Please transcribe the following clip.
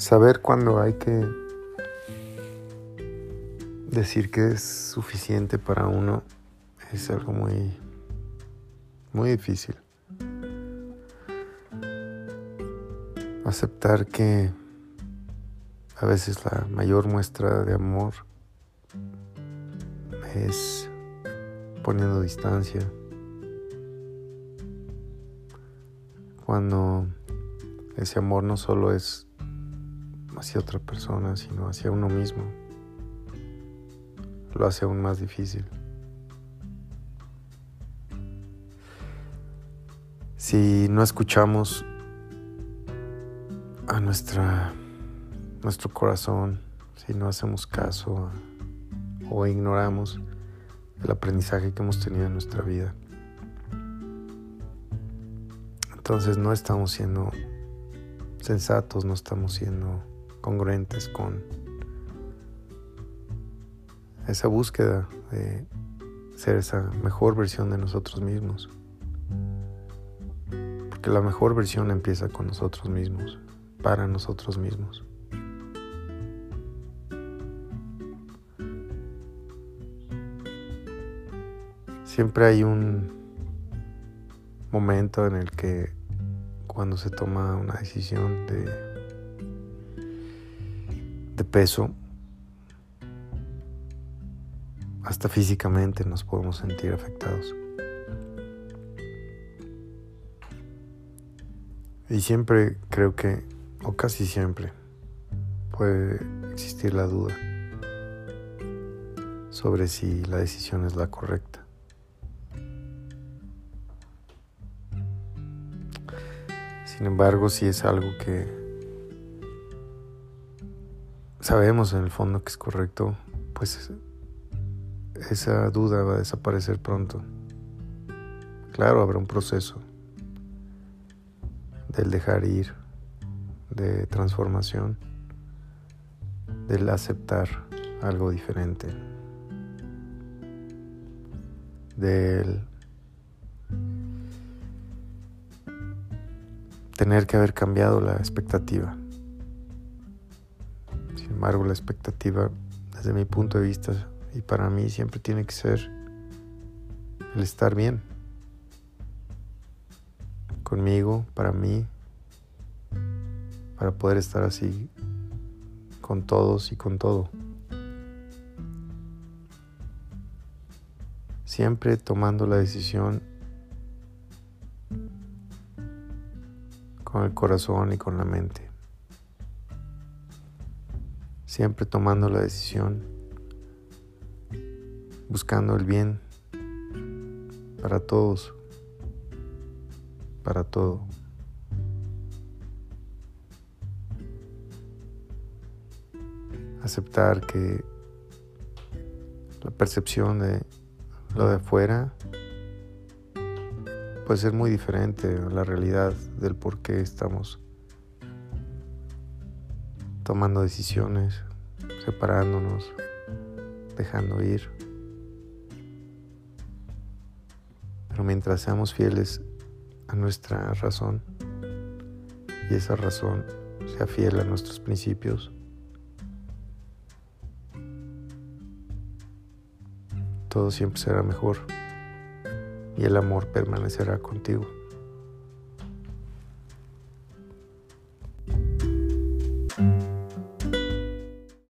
Saber cuándo hay que decir que es suficiente para uno es algo muy, muy difícil. Aceptar que a veces la mayor muestra de amor es poniendo distancia. Cuando ese amor no solo es hacia otra persona, sino hacia uno mismo. Lo hace aún más difícil. Si no escuchamos a nuestra, nuestro corazón, si no hacemos caso o ignoramos el aprendizaje que hemos tenido en nuestra vida, entonces no estamos siendo sensatos, no estamos siendo congruentes con esa búsqueda de ser esa mejor versión de nosotros mismos. Porque la mejor versión empieza con nosotros mismos, para nosotros mismos. Siempre hay un momento en el que cuando se toma una decisión de de peso, hasta físicamente nos podemos sentir afectados. Y siempre creo que, o casi siempre, puede existir la duda sobre si la decisión es la correcta. Sin embargo, si es algo que sabemos en el fondo que es correcto, pues esa duda va a desaparecer pronto. Claro, habrá un proceso del dejar ir, de transformación, del aceptar algo diferente, del tener que haber cambiado la expectativa. Embargo, la expectativa, desde mi punto de vista, y para mí siempre tiene que ser el estar bien. Conmigo, para mí, para poder estar así con todos y con todo. Siempre tomando la decisión con el corazón y con la mente siempre tomando la decisión, buscando el bien para todos, para todo. Aceptar que la percepción de lo de afuera puede ser muy diferente a la realidad del por qué estamos tomando decisiones, separándonos, dejando ir. Pero mientras seamos fieles a nuestra razón y esa razón sea fiel a nuestros principios, todo siempre será mejor y el amor permanecerá contigo.